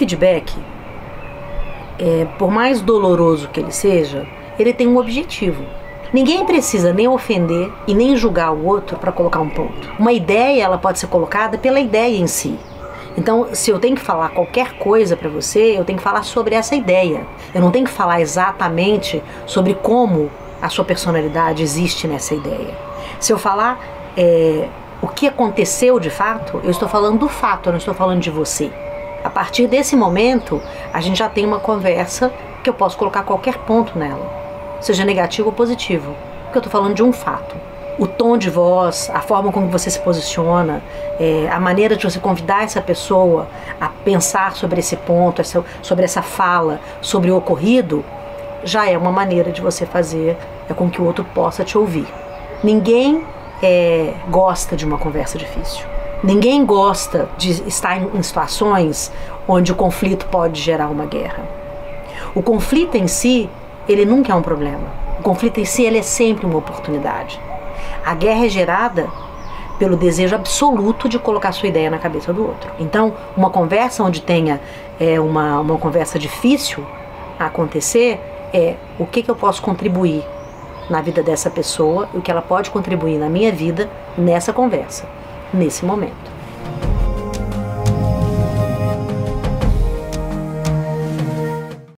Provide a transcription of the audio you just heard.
feedback, é, por mais doloroso que ele seja, ele tem um objetivo. Ninguém precisa nem ofender e nem julgar o outro para colocar um ponto. Uma ideia ela pode ser colocada pela ideia em si. Então, se eu tenho que falar qualquer coisa para você, eu tenho que falar sobre essa ideia. Eu não tenho que falar exatamente sobre como a sua personalidade existe nessa ideia. Se eu falar é, o que aconteceu de fato, eu estou falando do fato, eu não estou falando de você. A partir desse momento, a gente já tem uma conversa que eu posso colocar qualquer ponto nela, seja negativo ou positivo, porque eu estou falando de um fato o tom de voz, a forma como você se posiciona, é, a maneira de você convidar essa pessoa a pensar sobre esse ponto, essa, sobre essa fala, sobre o ocorrido, já é uma maneira de você fazer é, com que o outro possa te ouvir. Ninguém é, gosta de uma conversa difícil. Ninguém gosta de estar em, situações onde o conflito pode gerar uma guerra. O conflito em si, ele nunca é um problema. O conflito em si, ele é sempre uma oportunidade. A guerra é gerada pelo desejo absoluto de colocar sua ideia na cabeça do outro. Então, uma conversa onde tenha é, uma, uma conversa difícil a acontecer é o que, que eu posso contribuir na vida dessa pessoa e o que ela pode contribuir na minha vida nessa conversa, nesse momento.